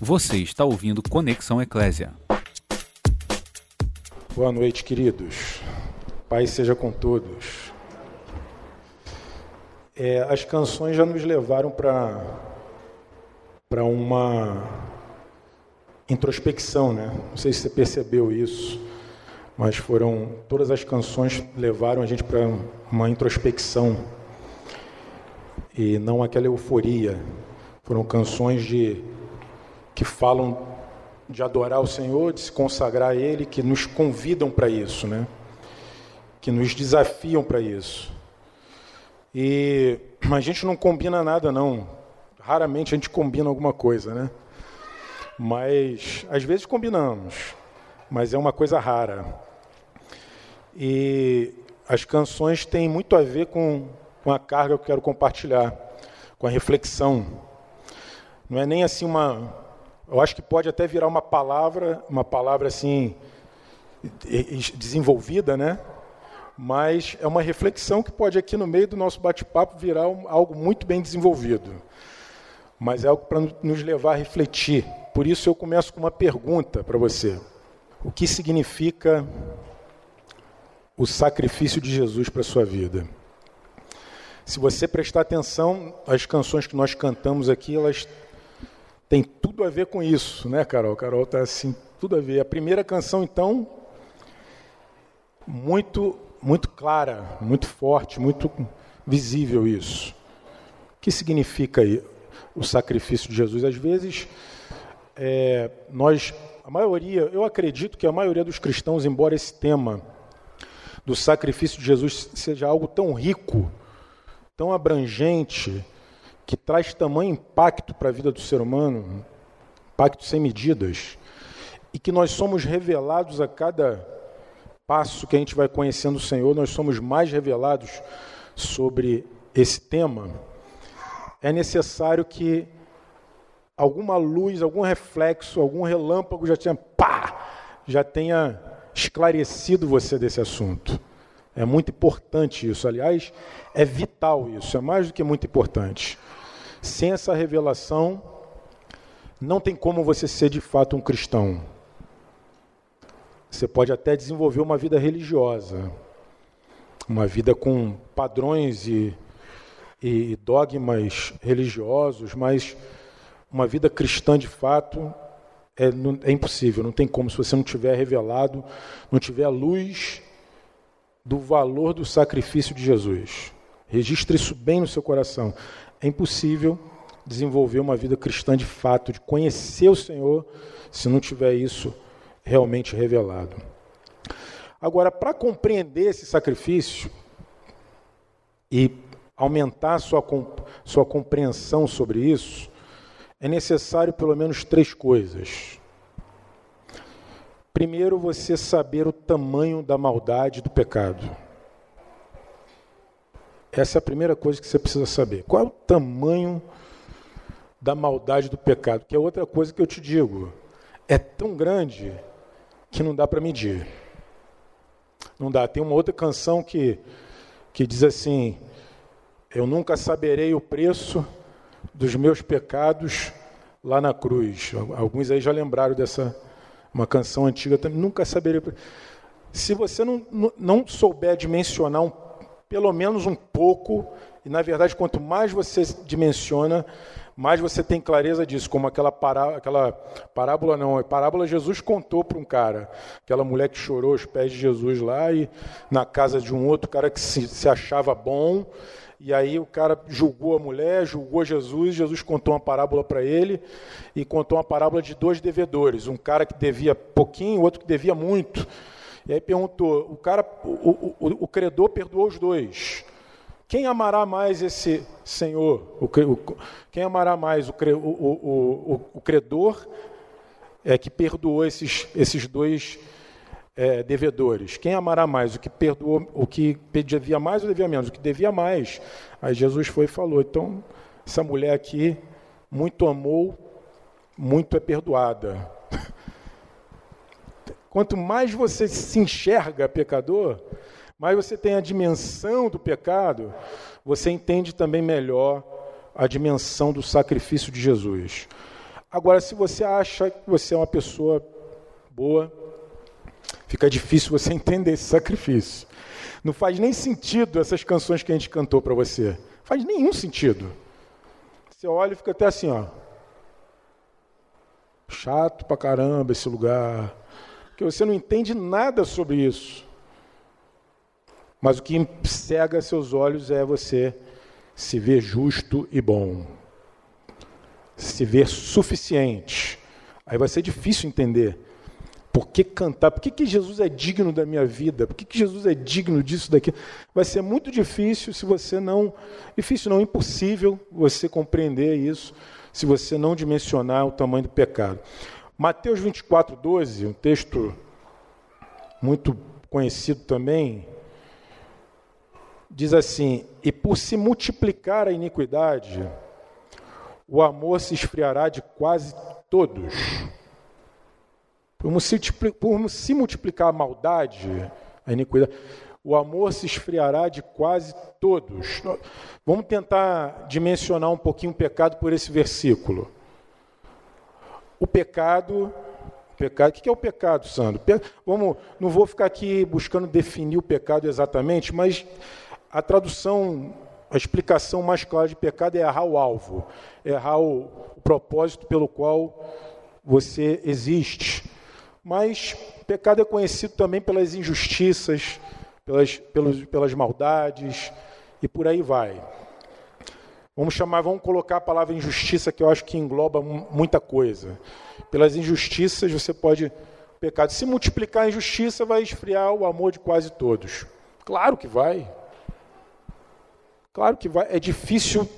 Você está ouvindo Conexão Eclésia. Boa noite, queridos. Pai seja com todos. É, as canções já nos levaram para para uma introspecção, né? Não sei se você percebeu isso, mas foram todas as canções levaram a gente para uma introspecção e não aquela euforia. Foram canções de que falam de adorar o Senhor, de se consagrar a Ele, que nos convidam para isso, né? Que nos desafiam para isso. E a gente não combina nada, não. Raramente a gente combina alguma coisa, né? Mas às vezes combinamos, mas é uma coisa rara. E as canções têm muito a ver com, com a carga que eu quero compartilhar, com a reflexão. Não é nem assim uma eu acho que pode até virar uma palavra, uma palavra assim desenvolvida, né? Mas é uma reflexão que pode aqui no meio do nosso bate-papo virar algo muito bem desenvolvido. Mas é algo para nos levar a refletir. Por isso eu começo com uma pergunta para você. O que significa o sacrifício de Jesus para a sua vida? Se você prestar atenção, as canções que nós cantamos aqui, elas tem tudo a ver com isso, né, Carol? Carol está assim, tudo a ver. A primeira canção, então, muito, muito clara, muito forte, muito visível isso. O que significa o sacrifício de Jesus? Às vezes, é, nós, a maioria, eu acredito que a maioria dos cristãos, embora esse tema do sacrifício de Jesus seja algo tão rico, tão abrangente, que traz tamanho impacto para a vida do ser humano, impacto sem medidas, e que nós somos revelados a cada passo que a gente vai conhecendo o Senhor, nós somos mais revelados sobre esse tema, é necessário que alguma luz, algum reflexo, algum relâmpago já tenha, pá, já tenha esclarecido você desse assunto. É muito importante isso, aliás, é vital isso, é mais do que muito importante. Sem essa revelação, não tem como você ser de fato um cristão. Você pode até desenvolver uma vida religiosa, uma vida com padrões e, e dogmas religiosos, mas uma vida cristã de fato é, é, impossível, não tem como se você não tiver revelado, não tiver a luz do valor do sacrifício de Jesus. Registre isso bem no seu coração. É impossível desenvolver uma vida cristã de fato, de conhecer o Senhor, se não tiver isso realmente revelado. Agora, para compreender esse sacrifício e aumentar sua, sua compreensão sobre isso, é necessário pelo menos três coisas. Primeiro, você saber o tamanho da maldade do pecado. Essa é a primeira coisa que você precisa saber. Qual é o tamanho da maldade do pecado? Que é outra coisa que eu te digo. É tão grande que não dá para medir. Não dá. Tem uma outra canção que, que diz assim: Eu nunca saberei o preço dos meus pecados lá na cruz. Alguns aí já lembraram dessa uma canção antiga também. Nunca saberei. Se você não, não souber dimensionar um pelo menos um pouco, e na verdade, quanto mais você dimensiona, mais você tem clareza disso, como aquela, pará, aquela parábola, não, a parábola Jesus contou para um cara, aquela mulher que chorou aos pés de Jesus lá, e na casa de um outro cara que se, se achava bom, e aí o cara julgou a mulher, julgou Jesus, Jesus contou uma parábola para ele, e contou uma parábola de dois devedores, um cara que devia pouquinho, outro que devia muito. E aí perguntou: o cara, o, o, o credor perdoou os dois. Quem amará mais esse senhor? O, quem amará mais o, o, credor é, que perdoou esses, esses dois é, devedores? Quem amará mais? O que perdoou, o que devia mais ou devia menos? O que devia mais. Aí Jesus foi e falou: então, essa mulher aqui muito amou, muito é perdoada. Quanto mais você se enxerga pecador, mais você tem a dimensão do pecado, você entende também melhor a dimensão do sacrifício de Jesus. Agora, se você acha que você é uma pessoa boa, fica difícil você entender esse sacrifício. Não faz nem sentido essas canções que a gente cantou para você. Faz nenhum sentido. Você olha e fica até assim, ó. Chato pra caramba esse lugar. Porque você não entende nada sobre isso. Mas o que cega seus olhos é você se ver justo e bom. Se ver suficiente. Aí vai ser difícil entender. Por que cantar? Por que, que Jesus é digno da minha vida? Por que, que Jesus é digno disso, daqui? Vai ser muito difícil se você não. Difícil não, impossível você compreender isso se você não dimensionar o tamanho do pecado. Mateus 24, 12, um texto muito conhecido também, diz assim: E por se multiplicar a iniquidade, o amor se esfriará de quase todos. Por se multiplicar a maldade, a iniquidade, o amor se esfriará de quase todos. Vamos tentar dimensionar um pouquinho o pecado por esse versículo. O pecado, pecado, o que é o pecado, Sandro? Vamos, não vou ficar aqui buscando definir o pecado exatamente, mas a tradução, a explicação mais clara de pecado é errar o alvo, errar o, o propósito pelo qual você existe. Mas pecado é conhecido também pelas injustiças, pelas, pelos, pelas maldades e por aí vai. Vamos chamar, vamos colocar a palavra injustiça que eu acho que engloba muita coisa. Pelas injustiças você pode pecado se multiplicar a injustiça vai esfriar o amor de quase todos. Claro que vai. Claro que vai. É difícil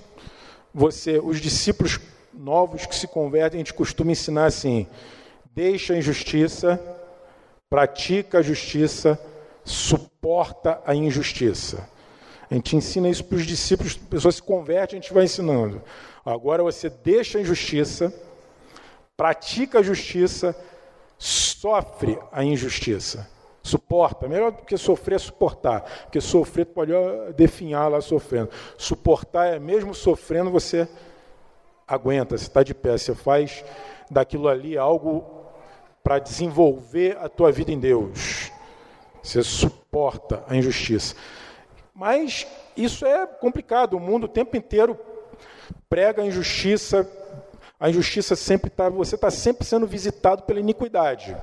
você, os discípulos novos que se convertem, a gente costuma ensinar assim: deixa a injustiça, pratica a justiça, suporta a injustiça. A gente ensina isso para os discípulos, a pessoa se converte, a gente vai ensinando. Agora você deixa a injustiça, pratica a justiça, sofre a injustiça. Suporta, melhor do que sofrer é suportar, porque sofrer pode definhar lá sofrendo. Suportar é mesmo sofrendo, você aguenta, você está de pé, você faz daquilo ali algo para desenvolver a tua vida em Deus. Você suporta a injustiça. Mas isso é complicado. O mundo o tempo inteiro prega a injustiça. A injustiça sempre está. Você está sempre sendo visitado pela iniquidade.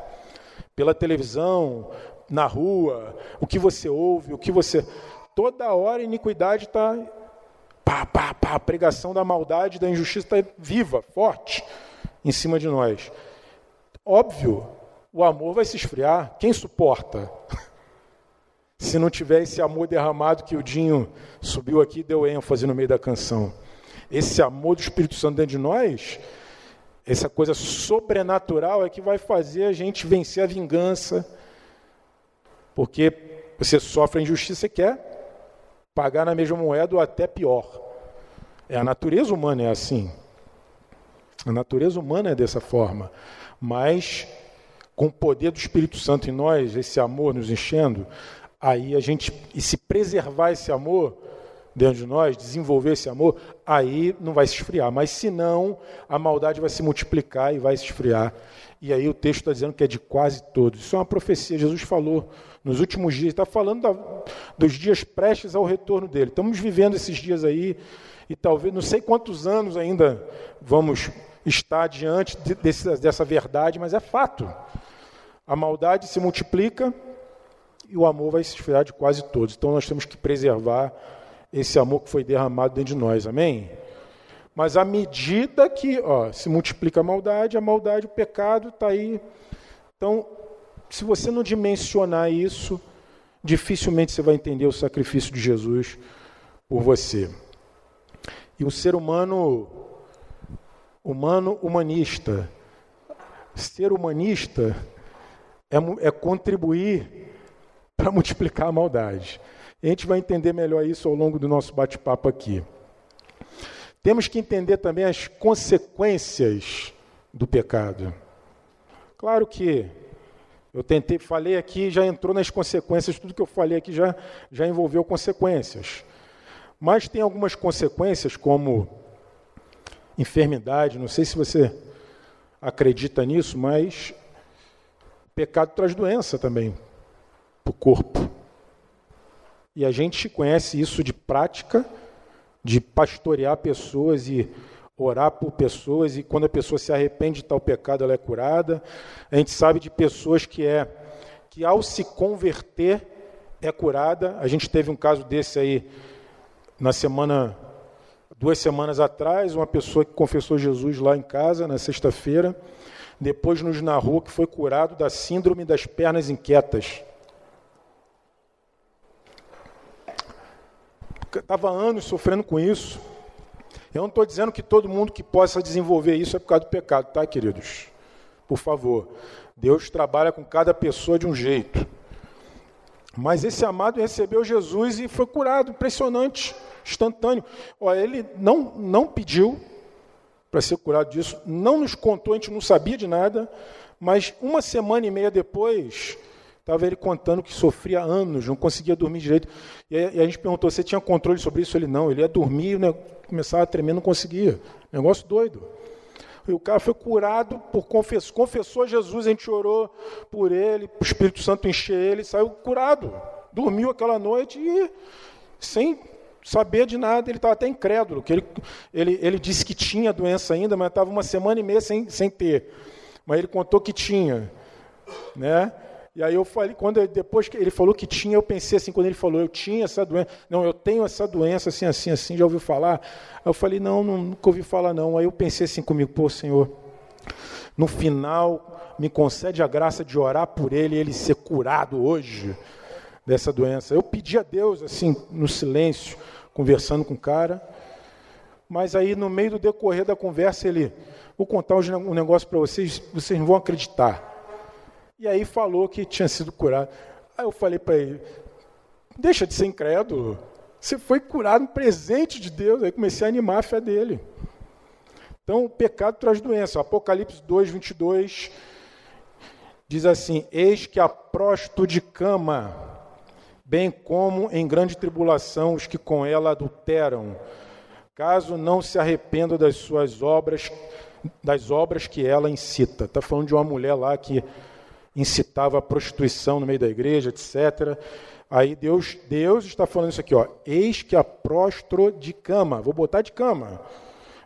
Pela televisão, na rua, o que você ouve, o que você. Toda hora a iniquidade está. Pá, pá, pá, a pregação da maldade, da injustiça está viva, forte em cima de nós. Óbvio, o amor vai se esfriar. Quem suporta? Se não tiver esse amor derramado que o Dinho subiu aqui e deu ênfase no meio da canção. Esse amor do Espírito Santo dentro de nós, essa coisa sobrenatural é que vai fazer a gente vencer a vingança. Porque você sofre a injustiça e quer pagar na mesma moeda ou até pior. É a natureza humana é assim. A natureza humana é dessa forma mas com o poder do Espírito Santo em nós, esse amor nos enchendo, aí a gente, e se preservar esse amor dentro de nós, desenvolver esse amor, aí não vai se esfriar. Mas se não, a maldade vai se multiplicar e vai se esfriar. E aí o texto está dizendo que é de quase todos. Isso é uma profecia. Jesus falou nos últimos dias, está falando da, dos dias prestes ao retorno dele. Estamos vivendo esses dias aí, e talvez, não sei quantos anos ainda vamos está diante de, desse, dessa verdade, mas é fato. A maldade se multiplica e o amor vai se esfriar de quase todos. Então nós temos que preservar esse amor que foi derramado dentro de nós, amém? Mas à medida que ó, se multiplica a maldade, a maldade, o pecado está aí. Então, se você não dimensionar isso, dificilmente você vai entender o sacrifício de Jesus por você. E o ser humano humano humanista. Ser humanista é, é contribuir para multiplicar a maldade. E a gente vai entender melhor isso ao longo do nosso bate-papo aqui. Temos que entender também as consequências do pecado. Claro que eu tentei, falei aqui, já entrou nas consequências, tudo que eu falei aqui já, já envolveu consequências. Mas tem algumas consequências, como enfermidade. Não sei se você acredita nisso, mas pecado traz doença também para o corpo. E a gente conhece isso de prática, de pastorear pessoas e orar por pessoas, e quando a pessoa se arrepende de tal pecado, ela é curada. A gente sabe de pessoas que é que ao se converter é curada. A gente teve um caso desse aí na semana duas semanas atrás, uma pessoa que confessou Jesus lá em casa na sexta-feira, depois nos narrou que foi curado da síndrome das pernas inquietas. Estava anos sofrendo com isso. Eu não estou dizendo que todo mundo que possa desenvolver isso é por causa do pecado, tá, queridos? Por favor. Deus trabalha com cada pessoa de um jeito. Mas esse amado recebeu Jesus e foi curado, impressionante, instantâneo. Olha, ele não, não pediu para ser curado disso, não nos contou, a gente não sabia de nada, mas uma semana e meia depois, Estava ele contando que sofria anos, não conseguia dormir direito. E a, gente perguntou: você tinha controle sobre isso? Ele não, ele ia dormir, né, começava a tremer, não conseguia. Negócio doido. E o cara foi curado por confessou, confessou a Jesus, a gente orou por ele, o Espírito Santo encheu ele, saiu curado. Dormiu aquela noite e sem saber de nada, ele estava até incrédulo, que ele, ele, ele disse que tinha doença ainda, mas estava uma semana e meia sem, sem ter. Mas ele contou que tinha. Né? E aí eu falei, quando depois que ele falou que tinha, eu pensei assim, quando ele falou, eu tinha essa doença, não, eu tenho essa doença, assim, assim, assim, já ouviu falar? Eu falei, não, nunca ouvi falar não. Aí eu pensei assim comigo, pô, Senhor, no final me concede a graça de orar por ele e ele ser curado hoje dessa doença. Eu pedi a Deus, assim, no silêncio, conversando com o cara, mas aí no meio do decorrer da conversa ele, vou contar um negócio para vocês, vocês não vão acreditar. E aí falou que tinha sido curado. Aí eu falei para ele: deixa de ser incrédulo. Você foi curado um presente de Deus. Aí comecei a animar a fé dele. Então, o pecado traz doença. Apocalipse 2, 22 diz assim: Eis que a próstito de cama, bem como em grande tribulação os que com ela adulteram, caso não se arrependam das suas obras, das obras que ela incita. Está falando de uma mulher lá que incitava a prostituição no meio da igreja, etc. Aí Deus, Deus está falando isso aqui, ó. Eis que a prostro de cama, vou botar de cama,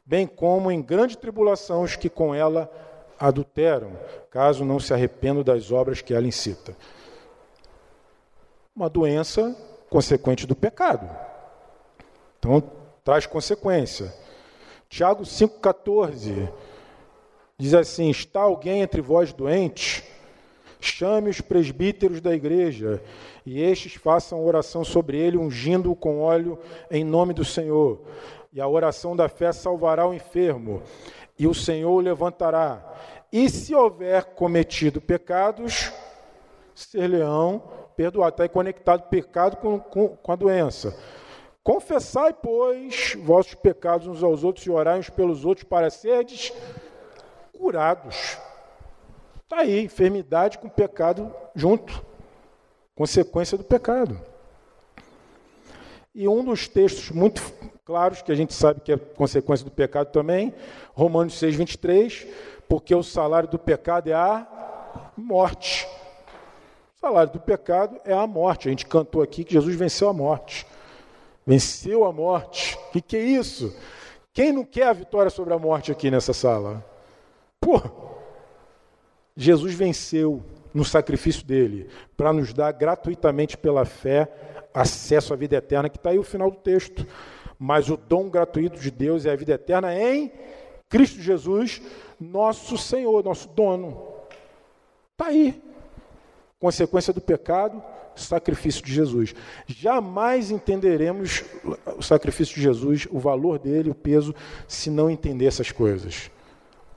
bem como em grande tribulação os que com ela adulteram, caso não se arrependam das obras que ela incita. Uma doença consequente do pecado. Então, traz consequência. Tiago 5,14 diz assim: Está alguém entre vós doente? Chame os presbíteros da igreja, e estes façam oração sobre ele, ungindo-o com óleo em nome do Senhor. E a oração da fé salvará o enfermo, e o Senhor o levantará. E se houver cometido pecados, ser-lhe-ão perdoado. Está aí conectado pecado com, com, com a doença. Confessai, pois, vossos pecados uns aos outros e orai uns pelos outros para serdes curados. Está aí, enfermidade com pecado junto, consequência do pecado. E um dos textos muito claros, que a gente sabe que é consequência do pecado também, Romanos 6, 23, porque o salário do pecado é a morte. O salário do pecado é a morte. A gente cantou aqui que Jesus venceu a morte. Venceu a morte. O que, que é isso? Quem não quer a vitória sobre a morte aqui nessa sala? Pô, Jesus venceu no sacrifício dele para nos dar gratuitamente pela fé acesso à vida eterna, que está aí o final do texto. Mas o dom gratuito de Deus é a vida eterna em Cristo Jesus, nosso Senhor, nosso dono. Está aí. Consequência do pecado, sacrifício de Jesus. Jamais entenderemos o sacrifício de Jesus, o valor dele, o peso, se não entender essas coisas.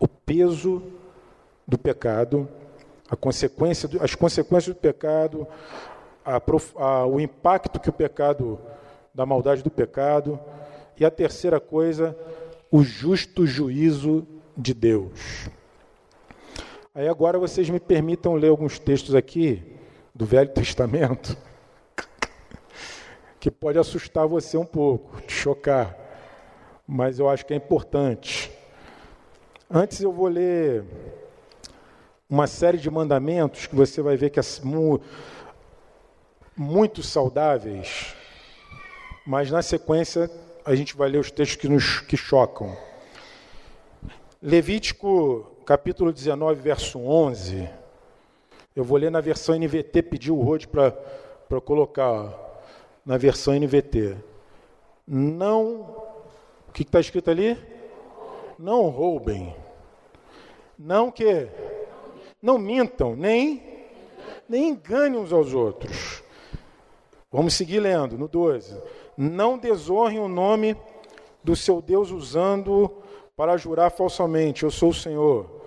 O peso do pecado, consequência as consequências do pecado, a, a, o impacto que o pecado, da maldade do pecado, e a terceira coisa, o justo juízo de Deus. Aí agora vocês me permitam ler alguns textos aqui do Velho Testamento, que pode assustar você um pouco, te chocar, mas eu acho que é importante. Antes eu vou ler uma série de mandamentos que você vai ver que é muito saudáveis, mas na sequência a gente vai ler os textos que nos que chocam. Levítico capítulo 19, verso 11. Eu vou ler na versão NVT, pedir o Rode para colocar na versão NVT. Não. O que está escrito ali? Não roubem. Não que? Não mintam, nem, nem enganem uns aos outros. Vamos seguir lendo, no 12. Não desonrem o nome do seu Deus usando para jurar falsamente: Eu sou o Senhor.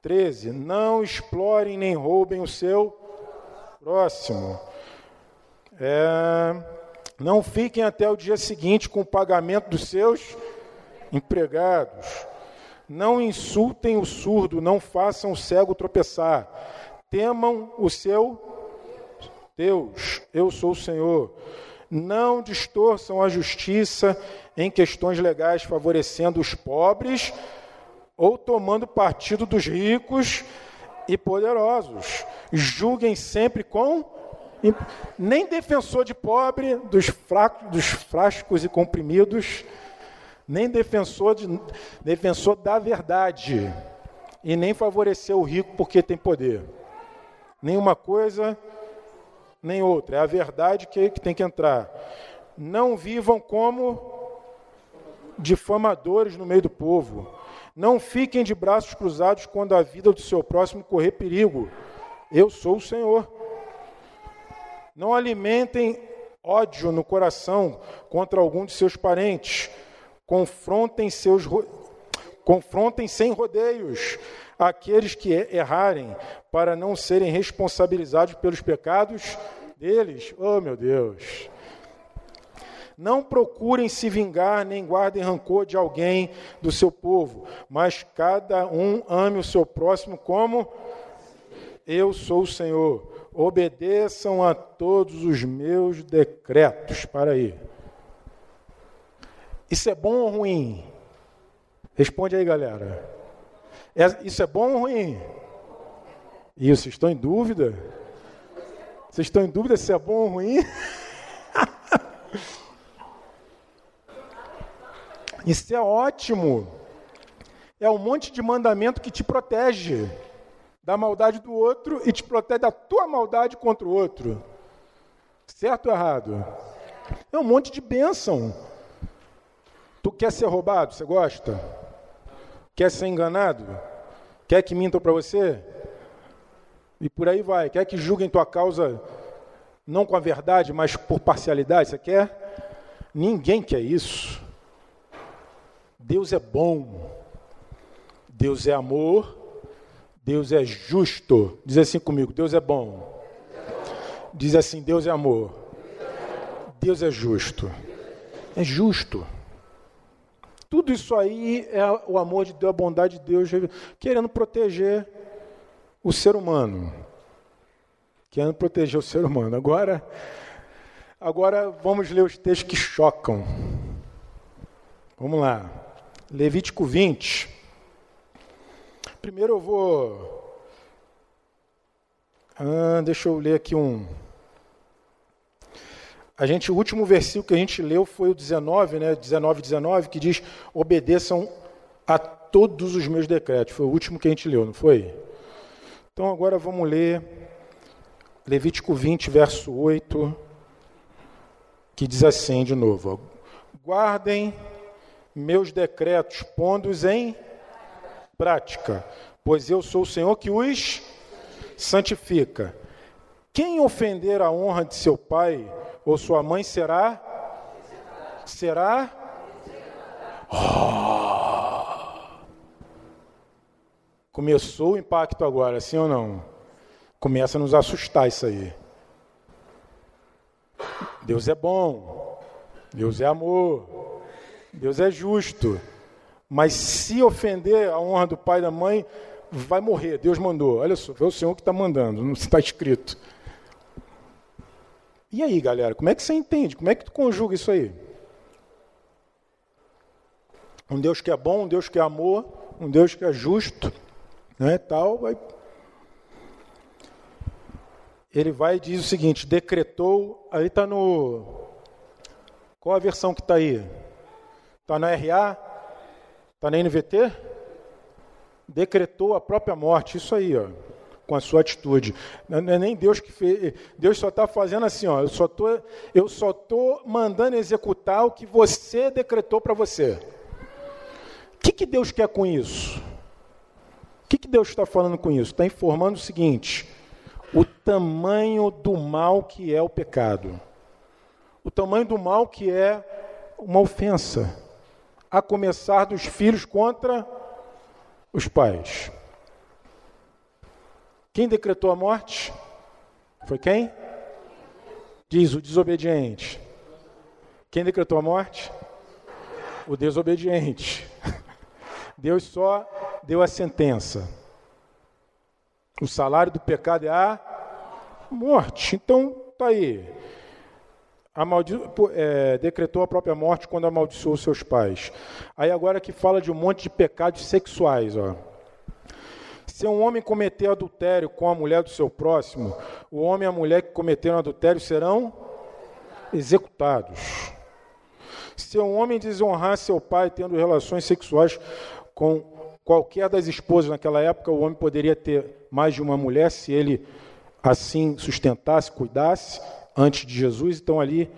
13. Não explorem nem roubem o seu próximo. É, não fiquem até o dia seguinte com o pagamento dos seus empregados. Não insultem o surdo, não façam o cego tropeçar. Temam o seu Deus, eu sou o Senhor. Não distorçam a justiça em questões legais, favorecendo os pobres ou tomando partido dos ricos e poderosos. Julguem sempre com nem defensor de pobre, dos, fracos, dos frascos e comprimidos, nem defensor, de, defensor da verdade, e nem favorecer o rico porque tem poder. Nenhuma coisa, nem outra. É a verdade que, que tem que entrar. Não vivam como difamadores no meio do povo. Não fiquem de braços cruzados quando a vida do seu próximo correr perigo. Eu sou o Senhor. Não alimentem ódio no coração contra algum de seus parentes. Confrontem seus confrontem sem rodeios aqueles que errarem, para não serem responsabilizados pelos pecados deles. Oh, meu Deus. Não procurem se vingar, nem guardem rancor de alguém do seu povo, mas cada um ame o seu próximo como eu sou o Senhor. Obedeçam a todos os meus decretos. Para aí. Isso é bom ou ruim? Responde aí, galera. É, isso é bom ou ruim? Isso, estão em dúvida? Vocês estão em dúvida se é bom ou ruim? Isso é ótimo. É um monte de mandamento que te protege da maldade do outro e te protege da tua maldade contra o outro. Certo ou errado? É um monte de bênção. Tu quer ser roubado? Você gosta? Quer ser enganado? Quer que mintam para você? E por aí vai. Quer que julguem tua causa não com a verdade, mas por parcialidade? Você quer? Ninguém quer isso. Deus é bom, Deus é amor, Deus é justo. Diz assim comigo: Deus é bom. Diz assim: Deus é amor. Deus é justo. É justo. Tudo isso aí é o amor de Deus, a bondade de Deus, querendo proteger o ser humano. Querendo proteger o ser humano. Agora, agora vamos ler os textos que chocam. Vamos lá. Levítico 20. Primeiro eu vou. Ah, deixa eu ler aqui um. A gente, o último versículo que a gente leu foi o 19, né? 19, 19, que diz: obedeçam a todos os meus decretos. Foi o último que a gente leu, não foi? Então agora vamos ler Levítico 20, verso 8, que diz assim de novo: Guardem meus decretos, pondo-os em prática, pois eu sou o Senhor que os santifica. Quem ofender a honra de seu pai ou sua mãe será será oh. Começou o impacto agora, sim ou não? Começa a nos assustar isso aí. Deus é bom. Deus é amor. Deus é justo. Mas se ofender a honra do pai e da mãe, vai morrer. Deus mandou. Olha só, foi o Senhor que está mandando, não está escrito. E aí, galera, como é que você entende? Como é que tu conjuga isso aí? Um Deus que é bom, um Deus que é amor, um Deus que é justo, né, tal, vai... ele vai e diz o seguinte: decretou, aí está no. Qual a versão que está aí? Está na RA? Está na NVT? Decretou a própria morte, isso aí, ó, com a sua atitude. Não é nem Deus que fez. Deus só está fazendo assim, ó, eu só tô, eu só tô mandando executar o que você decretou para você. O que, que Deus quer com isso? O que, que Deus está falando com isso? Está informando o seguinte: o tamanho do mal que é o pecado, o tamanho do mal que é uma ofensa, a começar dos filhos contra os pais. Quem decretou a morte? Foi quem? Diz o desobediente. Quem decretou a morte? O desobediente. Deus só deu a sentença. O salário do pecado é a morte. Então, tá aí. É, decretou a própria morte quando amaldiçoou seus pais. Aí agora que fala de um monte de pecados sexuais, ó. Se um homem cometer adultério com a mulher do seu próximo, o homem e a mulher que cometeram adultério serão executados. Se um homem desonrar seu pai tendo relações sexuais com qualquer das esposas naquela época, o homem poderia ter mais de uma mulher se ele assim sustentasse, cuidasse antes de Jesus. Então ali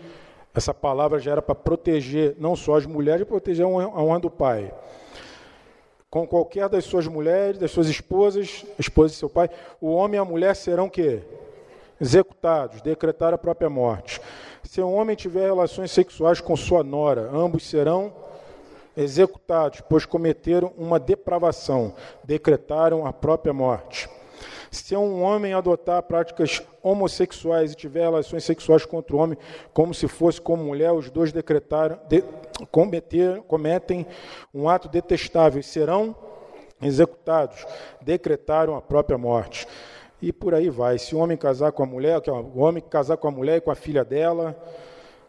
essa palavra já era para proteger não só as mulheres, proteger a honra do pai. Com qualquer das suas mulheres, das suas esposas, esposa de seu pai, o homem e a mulher serão que executados, decretar a própria morte. Se um homem tiver relações sexuais com sua nora, ambos serão executados, pois cometeram uma depravação, decretaram a própria morte. Se um homem adotar práticas homossexuais e tiver relações sexuais contra o homem, como se fosse com mulher, os dois decretaram, de, cometer, cometem um ato detestável e serão executados, decretaram a própria morte. E por aí vai. Se o homem casar com a mulher, o homem casar com a mulher e com a filha dela,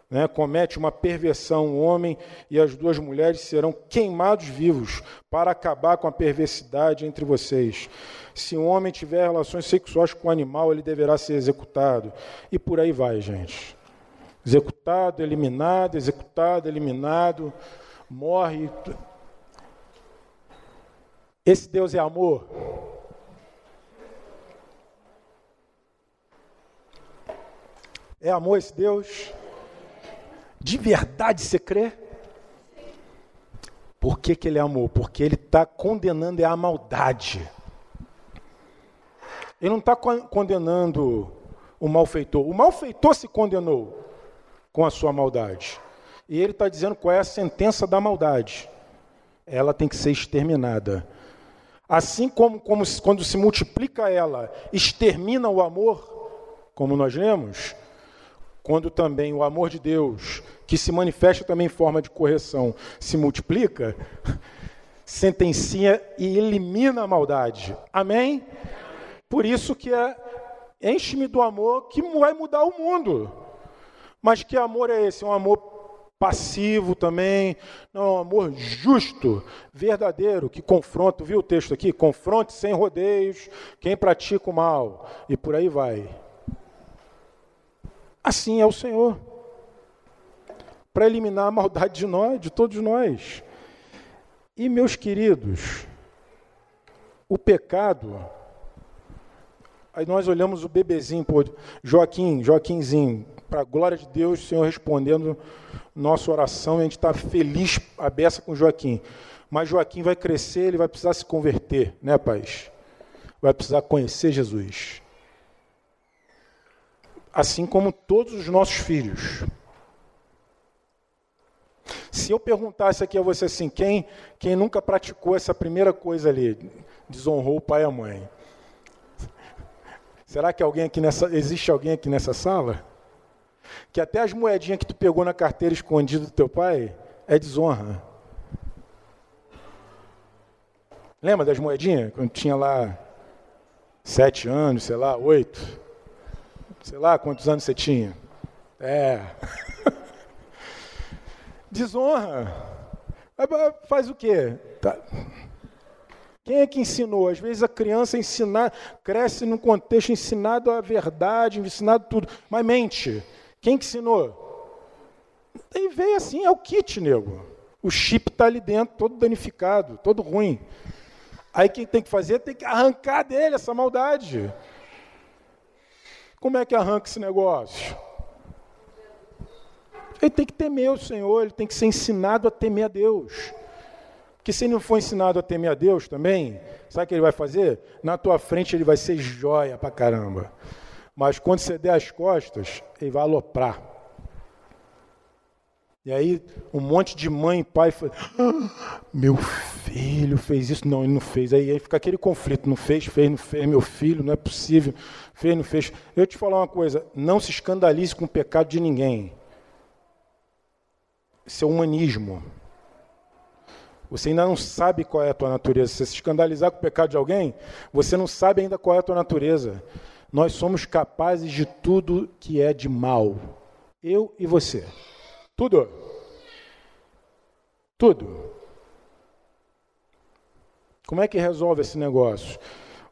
né, comete uma perversão, o homem e as duas mulheres serão queimados vivos para acabar com a perversidade entre vocês. Se um homem tiver relações sexuais com um animal, ele deverá ser executado. E por aí vai, gente. Executado, eliminado, executado, eliminado, morre. Esse Deus é amor. É amor esse Deus? De verdade você crê? Por que, que ele amor? Porque ele está condenando é a maldade. Ele não está condenando o malfeitor. O malfeitor se condenou com a sua maldade. E ele está dizendo qual é a sentença da maldade. Ela tem que ser exterminada. Assim como, como quando se multiplica ela, extermina o amor, como nós lemos, quando também o amor de Deus, que se manifesta também em forma de correção, se multiplica, sentencia e elimina a maldade. Amém? Por isso que é enche-me do amor que vai mudar o mundo. Mas que amor é esse? Um amor passivo também, não, é um amor justo, verdadeiro, que confronta, viu o texto aqui? Confronte sem rodeios quem pratica o mal. E por aí vai. Assim é o Senhor. Para eliminar a maldade de nós, de todos nós. E meus queridos, o pecado. Aí nós olhamos o bebezinho, pô, Joaquim, Joaquimzinho, para a glória de Deus, o Senhor respondendo nossa oração, e a gente está feliz, a beça com Joaquim. Mas Joaquim vai crescer, ele vai precisar se converter, né, Pai? Vai precisar conhecer Jesus assim como todos os nossos filhos. Se eu perguntasse aqui a você assim, quem, quem nunca praticou essa primeira coisa ali, desonrou o pai e a mãe? Será que alguém aqui nessa, existe alguém aqui nessa sala? Que até as moedinhas que tu pegou na carteira escondida do teu pai é desonra. Lembra das moedinhas? Quando tinha lá sete anos, sei lá, oito sei lá quantos anos você tinha. É. Desonra. Faz o quê? Tá. Quem é que ensinou? Às vezes a criança ensina, cresce num contexto ensinado a verdade, ensinado tudo, mas mente. Quem que ensinou? E veio assim, é o kit, nego. O chip está ali dentro, todo danificado, todo ruim. Aí quem tem que fazer tem que arrancar dele essa maldade. Como é que arranca esse negócio? Ele tem que temer o Senhor, ele tem que ser ensinado a temer a Deus. Porque se ele não for ensinado a temer a Deus também, sabe o que ele vai fazer? Na tua frente ele vai ser joia pra caramba. Mas quando você der as costas, ele vai aloprar. E aí um monte de mãe e pai fala, ah, meu filho fez isso. Não, ele não fez. Aí, aí fica aquele conflito, não fez, fez, não fez, meu filho, não é possível, fez, não fez. Eu te falar uma coisa, não se escandalize com o pecado de ninguém. É humanismo. Você ainda não sabe qual é a tua natureza. Se você se escandalizar com o pecado de alguém, você não sabe ainda qual é a tua natureza. Nós somos capazes de tudo que é de mal. Eu e você. Tudo. Tudo. Como é que resolve esse negócio?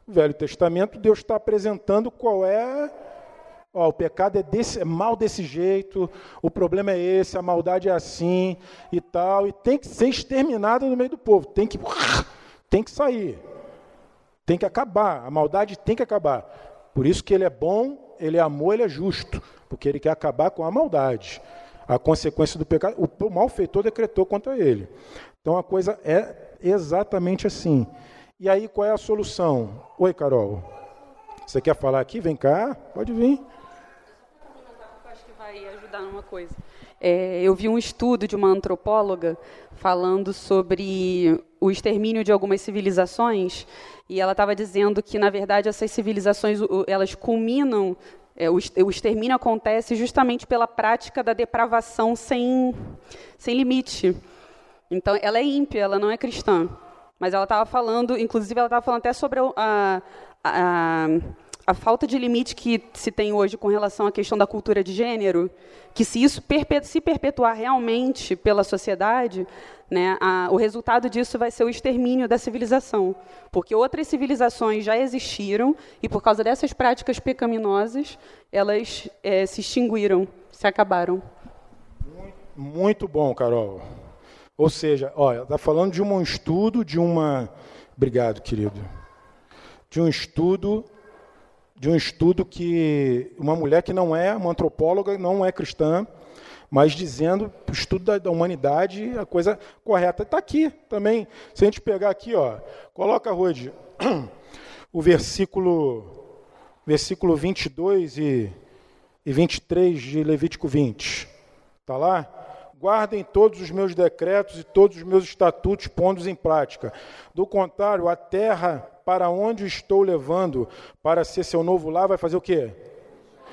O Velho Testamento, Deus está apresentando qual é. Ó, o pecado é, desse, é mal desse jeito, o problema é esse, a maldade é assim e tal, e tem que ser exterminado no meio do povo, tem que, tem que sair, tem que acabar, a maldade tem que acabar. Por isso que ele é bom, ele é amor, ele é justo, porque ele quer acabar com a maldade a consequência do pecado, o malfeitor decretou contra ele. Então a coisa é exatamente assim. E aí qual é a solução? Oi, Carol. Você quer falar aqui? Vem cá, pode vir. Ajudar numa coisa. É, eu vi um estudo de uma antropóloga falando sobre o extermínio de algumas civilizações e ela estava dizendo que na verdade essas civilizações elas culminam é, o, extermínio acontece justamente pela prática da depravação sem, sem limite. Então, ela é ímpia, ela não é cristã. Mas ela estava falando, inclusive, ela estava falando até sobre a, a, a, falta de limite que se tem hoje com relação à questão da cultura de gênero, que se isso se perpetuar realmente pela sociedade, né, a, o resultado disso vai ser o extermínio da civilização, porque outras civilizações já existiram e por causa dessas práticas pecaminosas elas é, se extinguiram, se acabaram. Muito bom, Carol. Ou seja, olha, está falando de um estudo, de uma, obrigado, querido, de um estudo, de um estudo que uma mulher que não é uma antropóloga, não é cristã, mas dizendo o estudo da, humanidade, a coisa correta. Está aqui também. Se a gente pegar aqui, ó, coloca, Rode, o versículo, versículo 22 e, e 23 de Levítico 20. Está lá? Guardem todos os meus decretos e todos os meus estatutos, pondo-os em prática. Do contrário, a terra para onde estou levando para ser seu novo lar vai fazer o quê?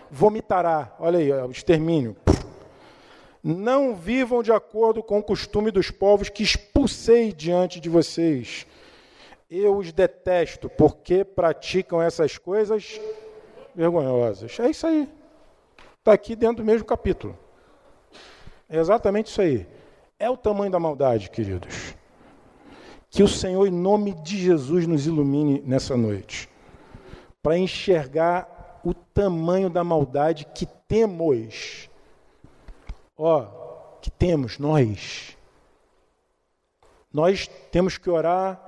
Vomitará. Olha aí, o extermínio. Não vivam de acordo com o costume dos povos que expulsei diante de vocês. Eu os detesto, porque praticam essas coisas vergonhosas. É isso aí. Está aqui dentro do mesmo capítulo. É exatamente isso aí. É o tamanho da maldade, queridos. Que o Senhor, em nome de Jesus, nos ilumine nessa noite, para enxergar o tamanho da maldade que temos ó, que temos nós. Nós temos que orar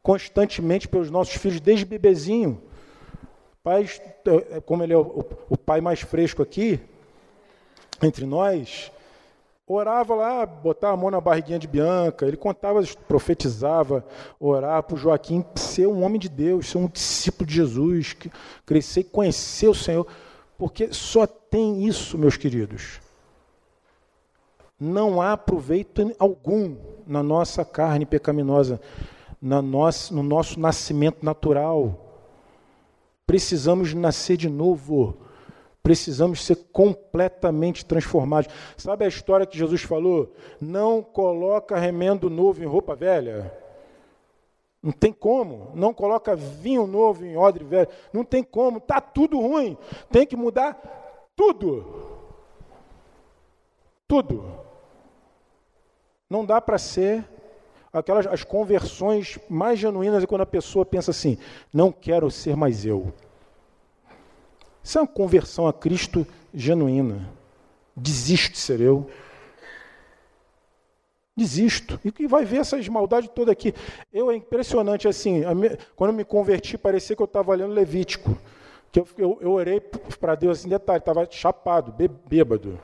constantemente pelos nossos filhos desde bebezinho. Pai, é, como ele é o, o pai mais fresco aqui, entre nós, orava lá, botava a mão na barriguinha de Bianca, ele contava, profetizava, orava para o Joaquim ser um homem de Deus, ser um discípulo de Jesus, crescer e conhecer o Senhor, porque só tem isso, meus queridos não há proveito algum na nossa carne pecaminosa, na nossa, no nosso nascimento natural. Precisamos nascer de novo. Precisamos ser completamente transformados. Sabe a história que Jesus falou? Não coloca remendo novo em roupa velha. Não tem como. Não coloca vinho novo em odre velho. Não tem como. Está tudo ruim. Tem que mudar tudo. Tudo. Não dá para ser. aquelas as conversões mais genuínas é quando a pessoa pensa assim: não quero ser mais eu. Isso é uma conversão a Cristo genuína. Desisto de ser eu. Desisto. E vai ver essas maldades todas aqui. Eu é impressionante assim. quando eu me converti, parecia que eu estava lendo Levítico. Que eu, eu, eu orei para Deus assim, detalhe, estava chapado, bêbado.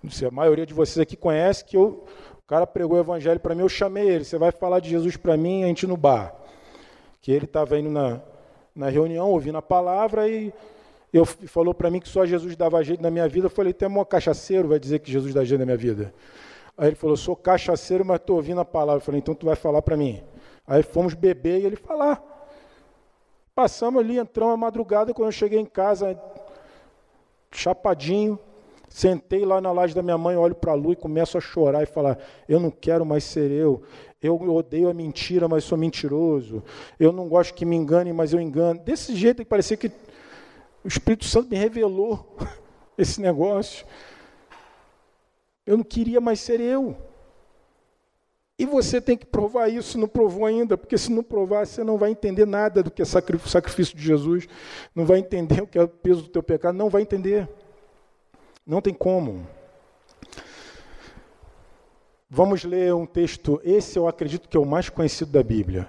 Não sei, a maioria de vocês aqui conhece que eu, o cara pregou o evangelho para mim, eu chamei ele. Você vai falar de Jesus para mim, a gente no bar. Que ele estava indo na, na reunião, ouvindo a palavra e eu falou para mim que só Jesus dava jeito na minha vida. Eu falei, tem um cachaceiro, vai dizer que Jesus dá jeito na minha vida. Aí ele falou, sou cachaceiro, mas estou ouvindo a palavra. Eu falei, então tu vai falar para mim. Aí fomos beber e ele falar. Passamos ali, entramos à madrugada, quando eu cheguei em casa, chapadinho, sentei lá na laje da minha mãe, olho para a lua e começo a chorar e falar, eu não quero mais ser eu, eu odeio a mentira, mas sou mentiroso, eu não gosto que me engane, mas eu engano. Desse jeito que parecia que o Espírito Santo me revelou esse negócio. Eu não queria mais ser eu. E você tem que provar isso, não provou ainda, porque se não provar, você não vai entender nada do que é sacrifício de Jesus, não vai entender o que é o peso do teu pecado, não vai entender. Não tem como. Vamos ler um texto, esse eu acredito que é o mais conhecido da Bíblia.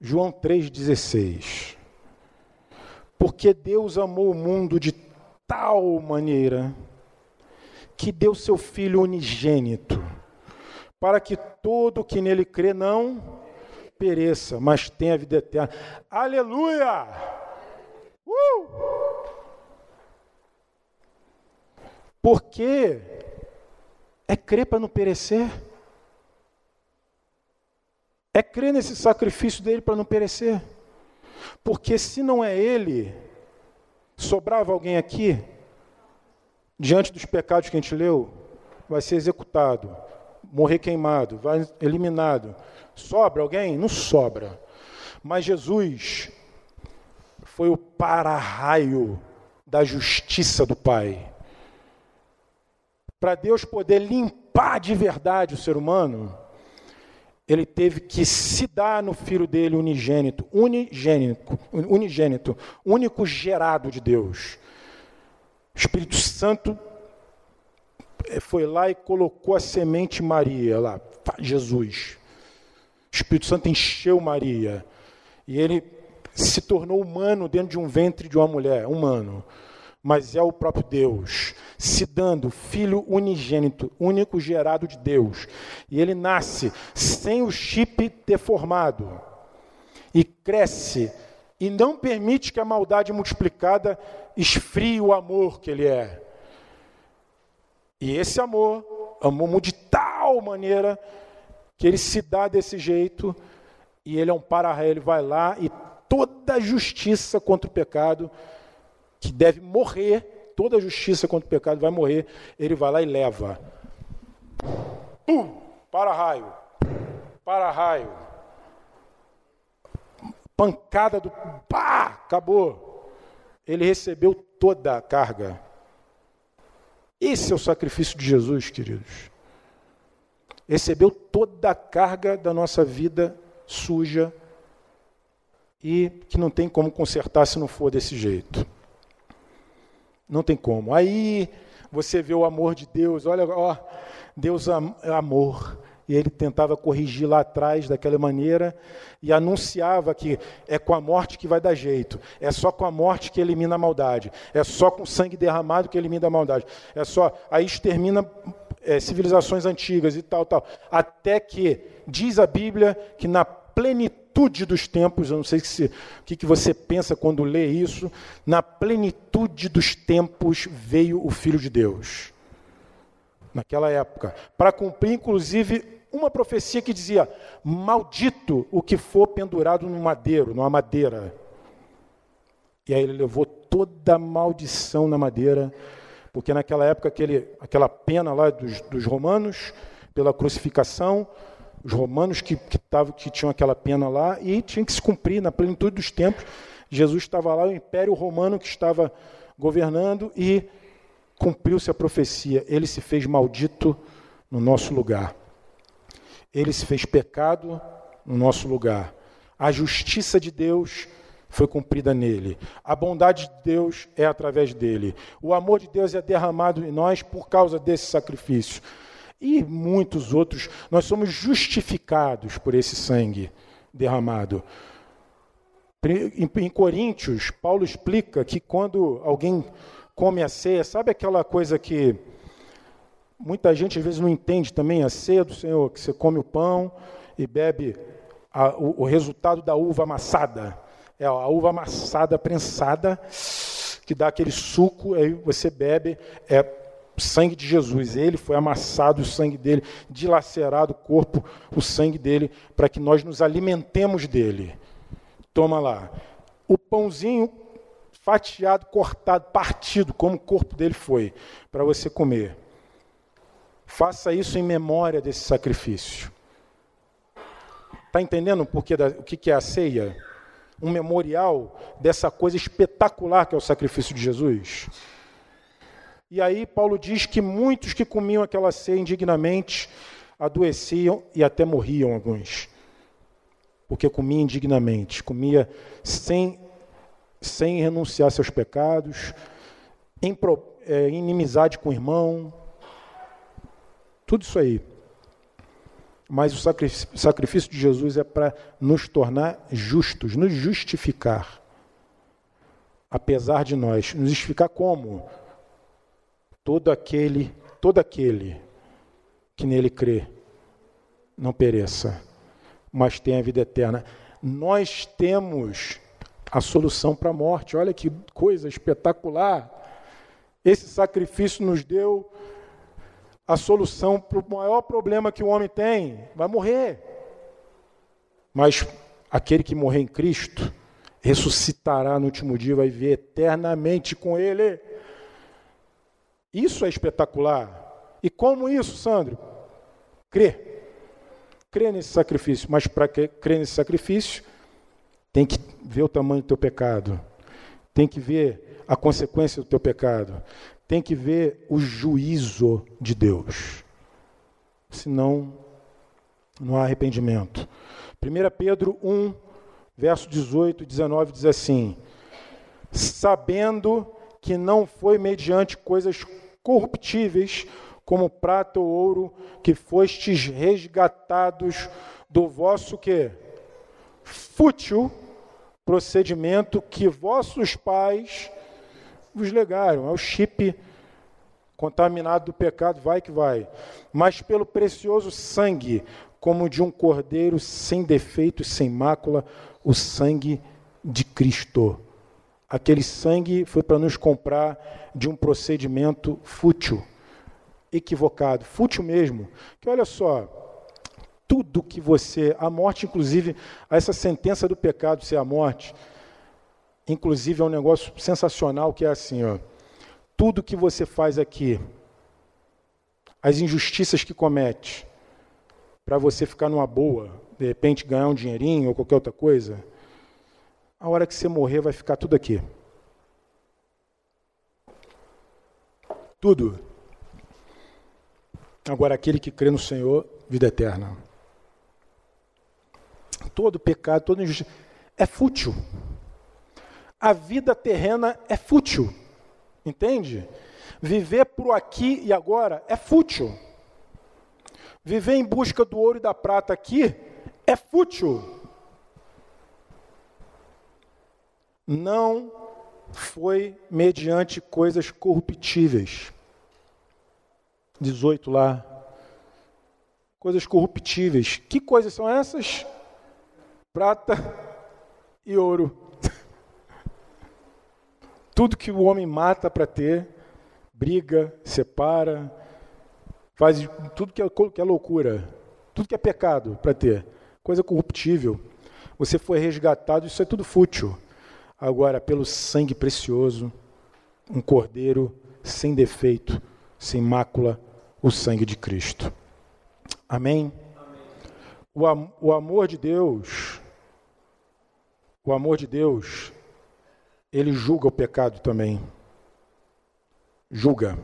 João 3,16. Porque Deus amou o mundo de tal maneira que deu seu Filho unigênito, para que todo que nele crê não pereça, mas tenha vida eterna. Aleluia! Uh! Porque é crer para não perecer. É crer nesse sacrifício dele para não perecer. Porque se não é ele, sobrava alguém aqui diante dos pecados que a gente leu, vai ser executado, morrer queimado, vai eliminado. Sobra alguém? Não sobra. Mas Jesus foi o para-raio da justiça do Pai. Para Deus poder limpar de verdade o ser humano, ele teve que se dar no filho dele unigênito, unigênito, unigênito, único gerado de Deus. O Espírito Santo eh, foi lá e colocou a semente Maria lá, Jesus. O Espírito Santo encheu Maria. E ele se tornou humano dentro de um ventre de uma mulher, humano. Mas é o próprio Deus, se dando filho unigênito, único gerado de Deus. E ele nasce sem o chip deformado. E cresce e não permite que a maldade multiplicada esfrie o amor que ele é. E esse amor, amor de tal maneira que ele se dá desse jeito e ele é um para ele vai lá e toda a justiça contra o pecado que deve morrer, toda a justiça contra o pecado vai morrer, ele vai lá e leva. Pum, para raio. Para raio pancada do pá, acabou. Ele recebeu toda a carga. Esse é o sacrifício de Jesus, queridos. Recebeu toda a carga da nossa vida suja e que não tem como consertar se não for desse jeito. Não tem como. Aí você vê o amor de Deus, olha, ó, Deus é amor. E ele tentava corrigir lá atrás daquela maneira e anunciava que é com a morte que vai dar jeito, é só com a morte que elimina a maldade, é só com o sangue derramado que elimina a maldade, é só aí extermina é, civilizações antigas e tal, tal, até que diz a Bíblia que na plenitude dos tempos, eu não sei se, o que, que você pensa quando lê isso, na plenitude dos tempos veio o Filho de Deus naquela época, para cumprir inclusive uma profecia que dizia: Maldito o que for pendurado no madeiro, numa madeira. E aí ele levou toda a maldição na madeira, porque naquela época aquele, aquela pena lá dos, dos romanos, pela crucificação, os romanos que, que, tavam, que tinham aquela pena lá, e tinha que se cumprir na plenitude dos tempos. Jesus estava lá, o império romano que estava governando, e cumpriu-se a profecia. Ele se fez maldito no nosso lugar. ele se fez pecado no nosso lugar. A justiça de Deus foi cumprida nele. A bondade de Deus é através dele. O amor de Deus é derramado em nós por causa desse sacrifício. E muitos outros, nós somos justificados por esse sangue derramado. Em Coríntios, Paulo explica que quando alguém come a ceia, sabe aquela coisa que muita gente às vezes não entende também a ceia do Senhor, que você come o pão e bebe a, o, o, resultado da uva amassada. É a uva amassada, prensada, que dá aquele suco, aí você bebe, é sangue de Jesus. Ele foi amassado, o sangue dele, dilacerado o corpo, o sangue dele, para que nós nos alimentemos dele. Toma lá. O pãozinho fatiado, cortado, partido, como o corpo dele foi, para você comer. Faça isso em memória desse sacrifício. Está entendendo porque da, o que é a ceia? Um memorial dessa coisa espetacular que é o sacrifício de Jesus. E aí Paulo diz que muitos que comiam aquela ceia indignamente adoeciam e até morriam alguns. Porque comia indignamente, comia sem sem renunciar seus pecados, em é, inimizade com o irmão, tudo isso aí. Mas o sacrifício de Jesus é para nos tornar justos, nos justificar. Apesar de nós. Nos justificar como? Todo aquele, todo aquele que nele crê, não pereça, mas tenha vida eterna. Nós temos a solução para a morte. Olha que coisa espetacular. Esse sacrifício nos deu a solução para o maior problema que o homem tem: vai morrer. Mas aquele que morrer em Cristo ressuscitará no último dia, vai viver eternamente com Ele. Isso é espetacular. E como isso, Sandro? Crê. Crê nesse sacrifício. Mas para crer nesse sacrifício, tem que ver o tamanho do teu pecado. Tem que ver a consequência do teu pecado. Tem que ver o juízo de Deus. Senão, não há arrependimento. 1 Pedro 1, verso 18 e 19 diz assim: Sabendo que não foi mediante coisas corruptíveis, como prata ou ouro, que fostes resgatados do vosso que fútil procedimento que vossos pais vos legaram. É o chip contaminado do pecado, vai que vai. Mas pelo precioso sangue, como de um cordeiro sem defeito sem mácula, o sangue de Cristo. Aquele sangue foi para nos comprar de um procedimento fútil, equivocado, fútil mesmo. Que olha só, tudo que você, a morte, inclusive, essa sentença do pecado ser a morte, inclusive é um negócio sensacional que é assim, ó. Tudo que você faz aqui, as injustiças que comete, para você ficar numa boa, de repente ganhar um dinheirinho ou qualquer outra coisa, a hora que você morrer vai ficar tudo aqui. Tudo. Agora, aquele que crê no Senhor, vida eterna todo pecado, toda injustiça, é fútil. A vida terrena é fútil. Entende? Viver por aqui e agora é fútil. Viver em busca do ouro e da prata aqui é fútil. Não foi mediante coisas corruptíveis. 18 lá. Coisas corruptíveis. Que coisas são essas? prata e ouro. Tudo que o homem mata para ter, briga, separa, faz tudo que é, que é loucura, tudo que é pecado para ter, coisa corruptível. Você foi resgatado, isso é tudo fútil. Agora, pelo sangue precioso, um cordeiro sem defeito, sem mácula, o sangue de Cristo. Amém? Amém. O, am o amor de Deus o amor de Deus, ele julga o pecado também. Julga.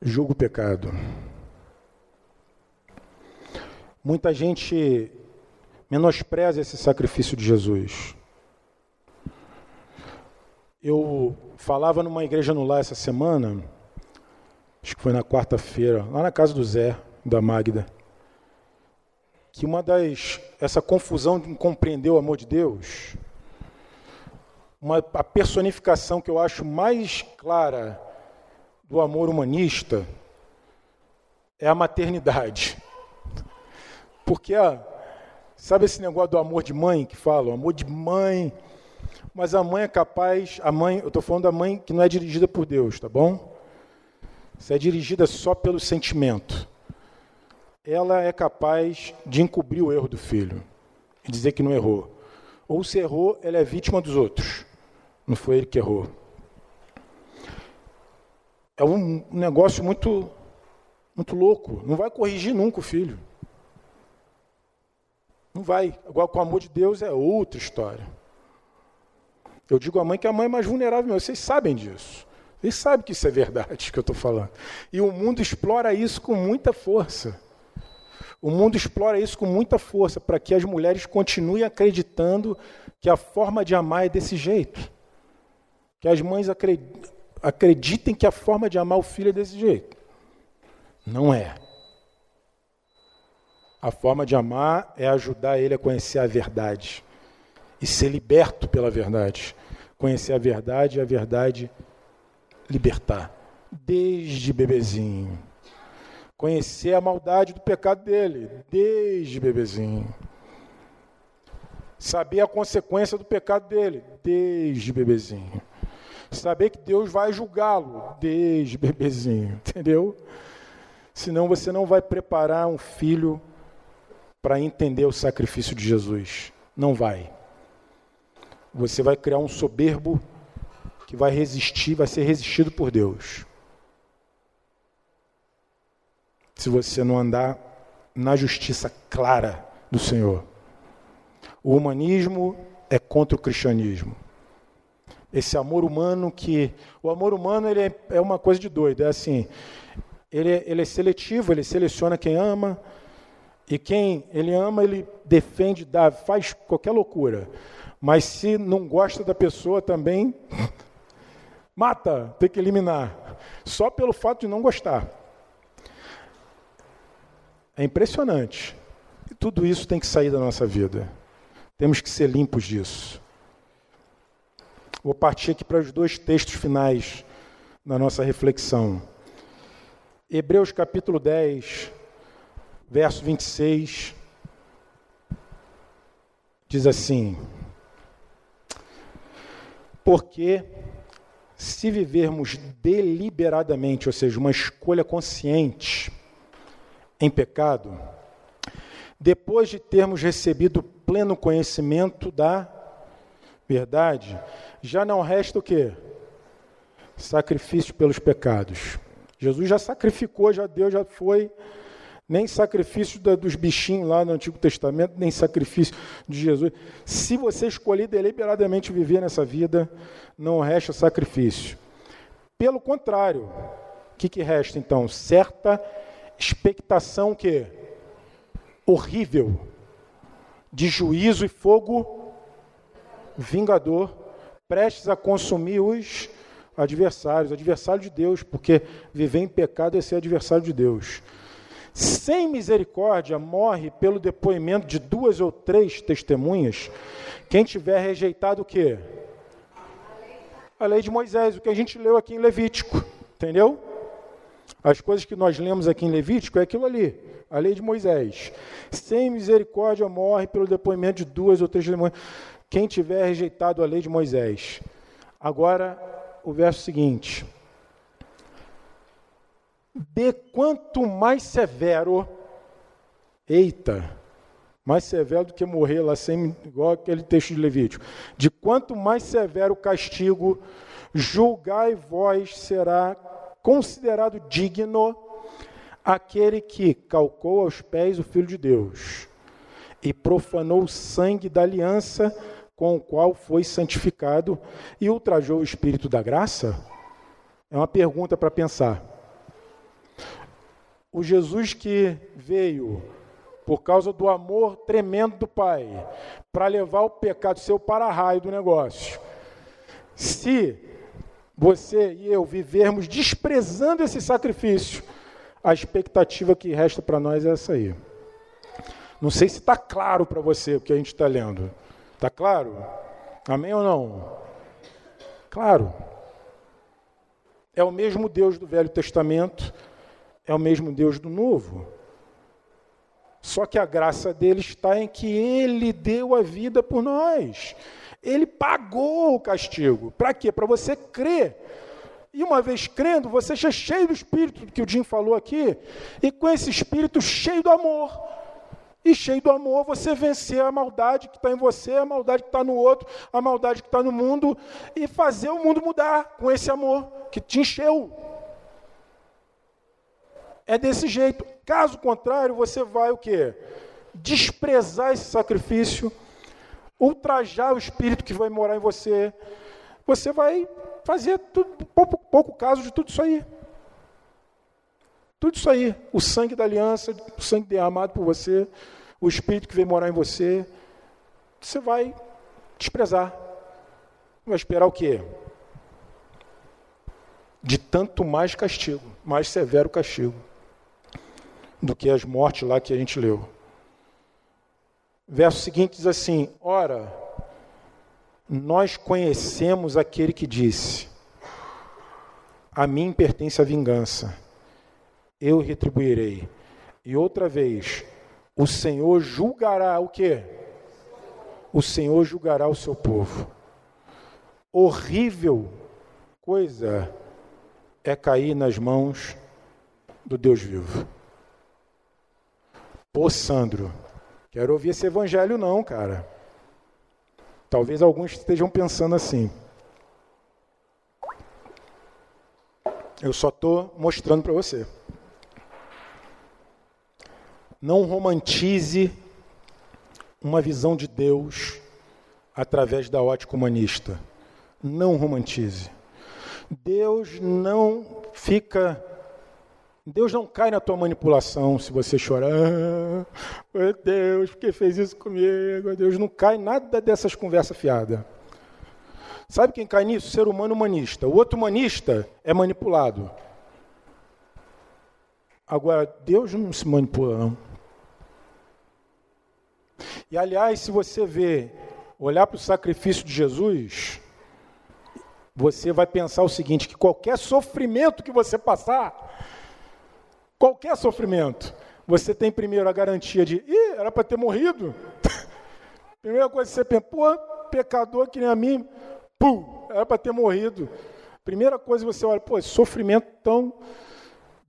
julga o pecado. Muita gente menospreza esse sacrifício de Jesus. Eu falava numa igreja no lar essa semana, acho que foi na quarta-feira, lá na casa do Zé, da Magda, que uma das essa confusão de compreender o amor de Deus, uma a personificação que eu acho mais clara do amor humanista é a maternidade. Porque, sabe esse negócio do amor de mãe que fala? O amor de mãe. Mas a mãe é capaz, a mãe, eu estou falando da mãe que não é dirigida por Deus, tá bom? Você é dirigida só pelo sentimento. Ela é capaz de encobrir o erro do filho e dizer que não errou. Ou se errou, ela é vítima dos outros. Não foi ele que errou. É um negócio muito, muito louco. Não vai corrigir nunca o filho. Não vai. Agora, com o amor de Deus é outra história. Eu digo à mãe que a mãe é mais vulnerável meu. Vocês sabem disso. Vocês sabem que isso é verdade que eu estou falando. E o mundo explora isso com muita força. O mundo explora isso com muita força para que as mulheres continuem acreditando que a forma de amar é desse jeito. Que as mães acreditem que a forma de amar o filho é desse jeito. Não é. A forma de amar é ajudar ele a conhecer a verdade e ser liberto pela verdade. Conhecer a verdade e a verdade libertar. Desde bebezinho. Conhecer a maldade do pecado dele. Desde bebezinho. Saber a consequência do pecado dele. Desde bebezinho. Saber que Deus vai julgá-lo. Desde bebezinho. Entendeu? Senão você não vai preparar um filho para entender o sacrifício de Jesus. Não vai. Você vai criar um soberbo que vai resistir, vai ser resistido por Deus. Se você não andar na justiça clara do Senhor. O humanismo é contra o cristianismo. Esse amor humano que. O amor humano ele é, é uma coisa de doido. É assim. Ele é, ele é seletivo, ele seleciona quem ama, e quem ele ama, ele defende, dá, faz qualquer loucura. Mas se não gosta da pessoa também, mata, tem que eliminar. Só pelo fato de não gostar. É impressionante. E tudo isso tem que sair da nossa vida. Temos que ser limpos disso. Vou partir aqui para os dois textos finais da nossa reflexão. Hebreus capítulo 10, verso 26, diz assim: Porque se vivermos deliberadamente, ou seja, uma escolha consciente em pecado, depois de termos recebido pleno conhecimento da verdade, já não resta o quê? Sacrifício pelos pecados. Jesus já sacrificou, já deu, já foi nem sacrifício da, dos bichinhos lá no Antigo Testamento, nem sacrifício de Jesus. Se você escolher deliberadamente viver nessa vida, não resta sacrifício. Pelo contrário, o que, que resta então? Certa expectação que horrível de juízo e fogo vingador, prestes a consumir os adversários, adversário de Deus, porque viver em pecado é ser adversário de Deus sem misericórdia morre pelo depoimento de duas ou três testemunhas, quem tiver rejeitado o quê? A lei de Moisés, o que a gente leu aqui em Levítico, entendeu? As coisas que nós lemos aqui em Levítico é aquilo ali, a lei de Moisés. Sem misericórdia morre pelo depoimento de duas ou três testemunhas, quem tiver rejeitado a lei de Moisés. Agora, o verso seguinte de quanto mais severo, eita, mais severo do que morrer lá sem, igual aquele texto de Levítico, de quanto mais severo o castigo, julgai vós será considerado digno aquele que calcou aos pés o Filho de Deus e profanou o sangue da aliança com o qual foi santificado e ultrajou o Espírito da graça? É uma pergunta para pensar. O Jesus que veio por causa do amor tremendo do Pai, para levar o pecado seu para raio do negócio. Se você e eu vivermos desprezando esse sacrifício, a expectativa que resta para nós é essa aí. Não sei se está claro para você o que a gente está lendo. Está claro? Amém ou não? Claro. É o mesmo Deus do Velho Testamento, é o mesmo Deus do Novo. Só que a graça dele está em que ele deu a vida por nós. Ele pagou o castigo. Para quê? Para você crer. E uma vez crendo, você seja cheio do Espírito, que o Jim falou aqui, e com esse Espírito cheio do amor. E cheio do amor, você vencer a maldade que está em você, a maldade que está no outro, a maldade que está no mundo, e fazer o mundo mudar com esse amor que te encheu. É desse jeito. Caso contrário, você vai o quê? Desprezar esse sacrifício, ultrajar o espírito que vai morar em você. Você vai fazer tudo, pouco, pouco caso de tudo isso aí. Tudo isso aí. O sangue da aliança, o sangue derramado por você, o espírito que vem morar em você. Você vai desprezar. Vai esperar o quê? De tanto mais castigo, mais severo castigo do que as mortes lá que a gente leu. Verso seguinte diz assim: Ora, nós conhecemos aquele que disse: A mim pertence a vingança, eu retribuirei. E outra vez, o Senhor julgará o quê? O Senhor julgará o seu povo. Horrível coisa é cair nas mãos do Deus vivo. Pô, Sandro, quero ouvir esse evangelho não, cara. Talvez alguns estejam pensando assim. Eu só estou mostrando para você. Não romantize uma visão de Deus através da ótica humanista. Não romantize. Deus não fica Deus não cai na tua manipulação se você chorar. Ah, meu Deus, por que fez isso comigo? Deus não cai nada dessas conversas fiadas. Sabe quem cai nisso? Ser humano humanista. O outro humanista é manipulado. Agora, Deus não se manipula, não. E aliás, se você vê, olhar para o sacrifício de Jesus, você vai pensar o seguinte: que qualquer sofrimento que você passar, Qualquer sofrimento, você tem primeiro a garantia de, ih, era para ter morrido. Primeira coisa que você pensa, pô, pecador que nem a mim, pum, era para ter morrido. Primeira coisa que você olha, pô, sofrimento tão.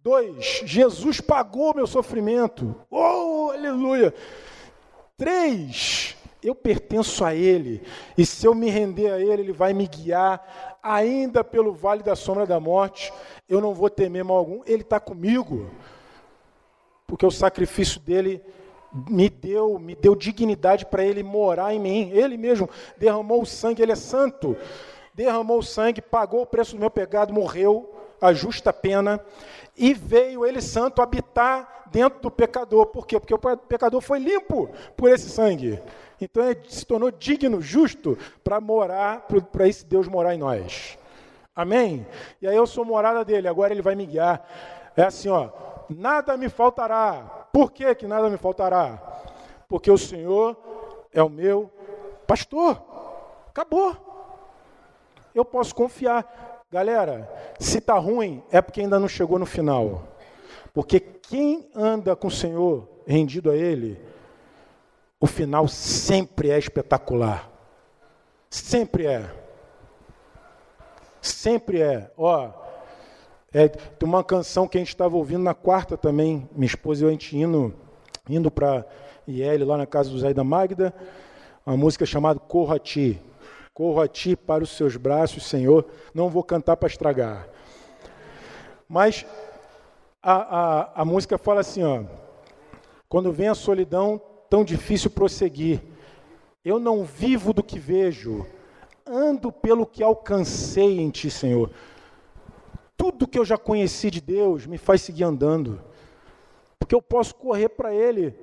Dois, Jesus pagou meu sofrimento. Oh, aleluia. Três, eu pertenço a Ele, e se eu me render a Ele, Ele vai me guiar, ainda pelo vale da sombra da morte, eu não vou temer mal algum, Ele está comigo, porque o sacrifício dele me deu, me deu dignidade para Ele morar em mim, Ele mesmo derramou o sangue, Ele é santo, derramou o sangue, pagou o preço do meu pecado, morreu, a justa pena, e veio Ele santo habitar dentro do pecador, por quê? Porque o pecador foi limpo por esse sangue. Então ele se tornou digno, justo, para morar, para esse Deus morar em nós. Amém? E aí eu sou morada dele, agora ele vai me guiar. É assim, ó, nada me faltará. Por que, que nada me faltará? Porque o Senhor é o meu pastor. Acabou. Eu posso confiar. Galera, se está ruim, é porque ainda não chegou no final. Porque quem anda com o Senhor, rendido a Ele, o final sempre é espetacular. Sempre é. Sempre é. Ó, é, tem uma canção que a gente estava ouvindo na quarta também, minha esposa e eu, a gente indo, indo para IL, lá na casa do Zé da Magda, uma música chamada Corro a Ti. Corro a Ti para os seus braços, Senhor. Não vou cantar para estragar. Mas a, a, a música fala assim, ó. Quando vem a solidão, tão difícil prosseguir. Eu não vivo do que vejo, ando pelo que alcancei em Ti, Senhor. Tudo que eu já conheci de Deus me faz seguir andando. porque eu posso correr para Ele,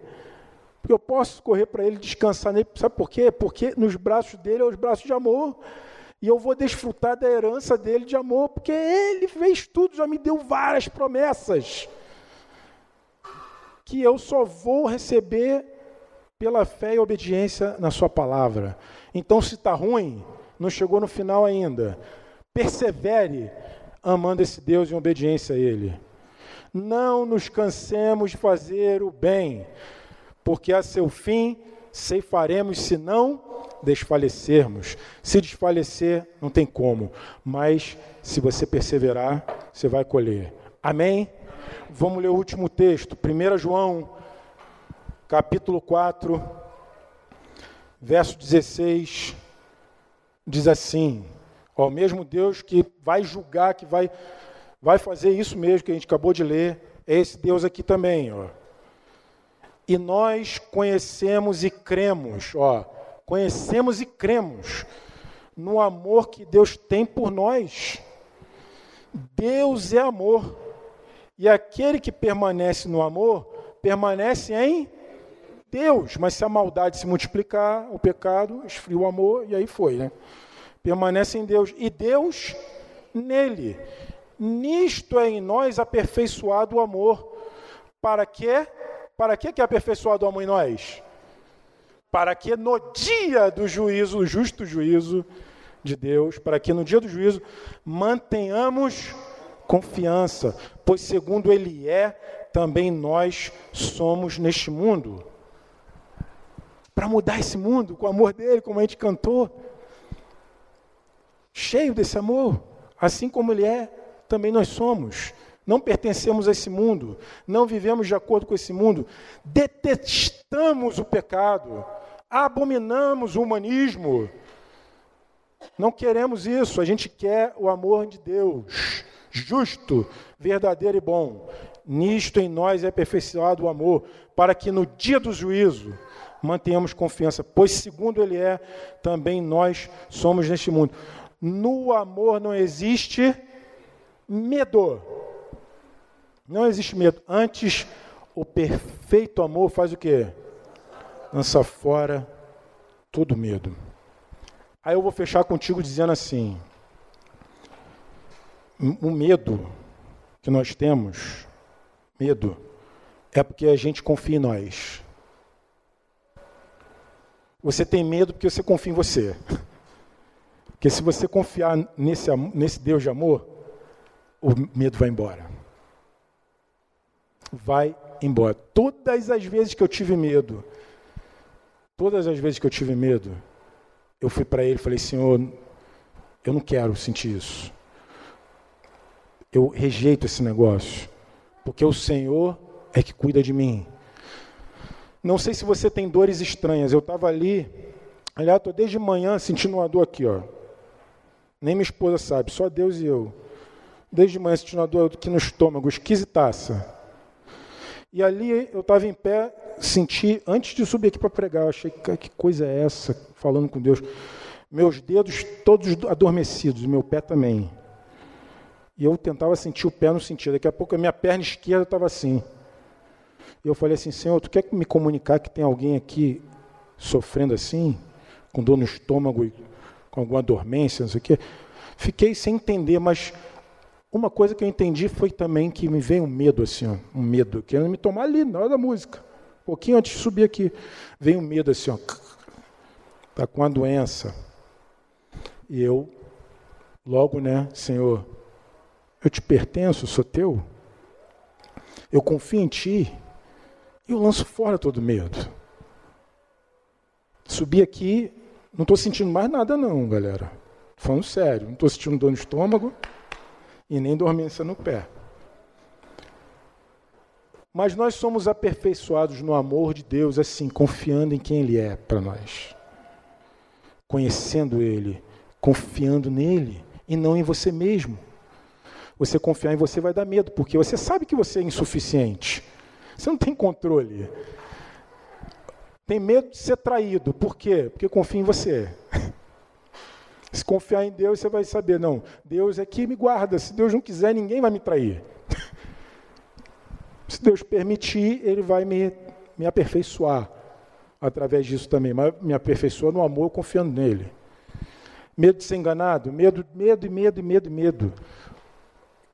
porque eu posso correr para Ele, descansar nele. Sabe por quê? Porque nos braços dele é os braços de amor. E eu vou desfrutar da herança dele de amor, porque ele fez tudo, já me deu várias promessas. Que eu só vou receber pela fé e obediência na sua palavra. Então, se está ruim, não chegou no final ainda. Persevere amando esse Deus em obediência a Ele. Não nos cansemos de fazer o bem, porque a seu fim ceifaremos se não desfalecermos. Se desfalecer, não tem como, mas se você perseverar, você vai colher. Amém? Vamos ler o último texto, 1 João, capítulo 4, verso 16, diz assim: Ó, o mesmo Deus que vai julgar, que vai, vai fazer isso mesmo que a gente acabou de ler, é esse Deus aqui também, ó. E nós conhecemos e cremos, ó, conhecemos e cremos no amor que Deus tem por nós. Deus é amor. E aquele que permanece no amor, permanece em Deus. Mas se a maldade se multiplicar, o pecado esfria o amor, e aí foi, né? Permanece em Deus. E Deus nele. Nisto é em nós aperfeiçoado o amor. Para quê? Para que é aperfeiçoado o amor em nós? Para que no dia do juízo, o justo juízo de Deus, para que no dia do juízo mantenhamos confiança, pois segundo Ele é, também nós somos neste mundo. Para mudar esse mundo com o amor dele, como a gente cantou, cheio desse amor, assim como Ele é, também nós somos. Não pertencemos a esse mundo, não vivemos de acordo com esse mundo, detestamos o pecado, abominamos o humanismo. Não queremos isso, a gente quer o amor de Deus, justo, verdadeiro e bom. Nisto em nós é aperfeiçoado o amor, para que no dia do juízo mantenhamos confiança, pois segundo Ele é, também nós somos neste mundo. No amor não existe medo. Não existe medo. Antes, o perfeito amor faz o quê? Lança fora todo medo. Aí eu vou fechar contigo dizendo assim: o medo que nós temos, medo, é porque a gente confia em nós. Você tem medo porque você confia em você. Porque se você confiar nesse, nesse Deus de amor, o medo vai embora vai embora. Todas as vezes que eu tive medo, todas as vezes que eu tive medo, eu fui para ele e falei: Senhor, eu não quero sentir isso. Eu rejeito esse negócio, porque o Senhor é que cuida de mim. Não sei se você tem dores estranhas. Eu estava ali, aliás, estou desde manhã sentindo uma dor aqui, ó. Nem minha esposa sabe, só Deus e eu. Desde manhã sentindo uma dor aqui no estômago, esquisitaça. E ali eu estava em pé, senti, antes de subir aqui para pregar, achei, que coisa é essa, falando com Deus. Meus dedos todos adormecidos, meu pé também. E eu tentava sentir o pé, não sentia. Daqui a pouco a minha perna esquerda estava assim. E eu falei assim, Senhor, tu quer me comunicar que tem alguém aqui sofrendo assim, com dor no estômago, com alguma dormência, não sei o quê? Fiquei sem entender, mas uma coisa que eu entendi foi também que me veio um medo assim, ó, um medo, querendo me tomar ali na hora da música. Um pouquinho antes de subir aqui, veio um medo assim, ó, tá com a doença. E eu logo, né, Senhor, eu te pertenço, sou teu. Eu confio em ti. Eu lanço fora todo medo. Subi aqui, não estou sentindo mais nada não, galera. Falando sério, não estou sentindo dor no estômago e nem dormência no pé. Mas nós somos aperfeiçoados no amor de Deus, assim, confiando em quem Ele é para nós. Conhecendo Ele, confiando nele e não em você mesmo. Você confiar em você vai dar medo, porque você sabe que você é insuficiente. Você não tem controle. Tem medo de ser traído. Por quê? Porque confia em você. Se confiar em Deus, você vai saber, não, Deus é que me guarda. Se Deus não quiser, ninguém vai me trair. Se Deus permitir, Ele vai me, me aperfeiçoar através disso também, mas me aperfeiçoa no amor confiando nele. Medo de ser enganado, medo, medo medo medo medo.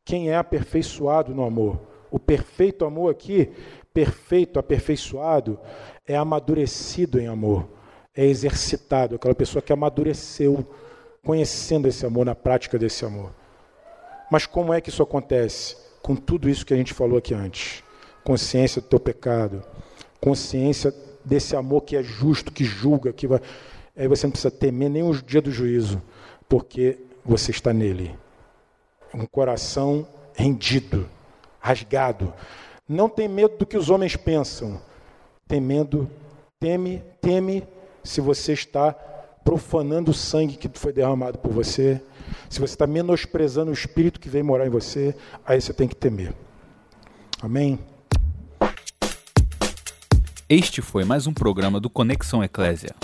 Quem é aperfeiçoado no amor? O perfeito amor aqui, perfeito, aperfeiçoado, é amadurecido em amor, é exercitado, aquela pessoa que amadureceu conhecendo esse amor, na prática desse amor. Mas como é que isso acontece? Com tudo isso que a gente falou aqui antes. Consciência do teu pecado, consciência desse amor que é justo, que julga, que vai. Aí você não precisa temer nem o dia do juízo, porque você está nele. Um coração rendido, rasgado. Não tem medo do que os homens pensam. Tem medo, teme, teme se você está profanando o sangue que foi derramado por você, se você está menosprezando o Espírito que vem morar em você, aí você tem que temer. Amém? Este foi mais um programa do Conexão Eclésia.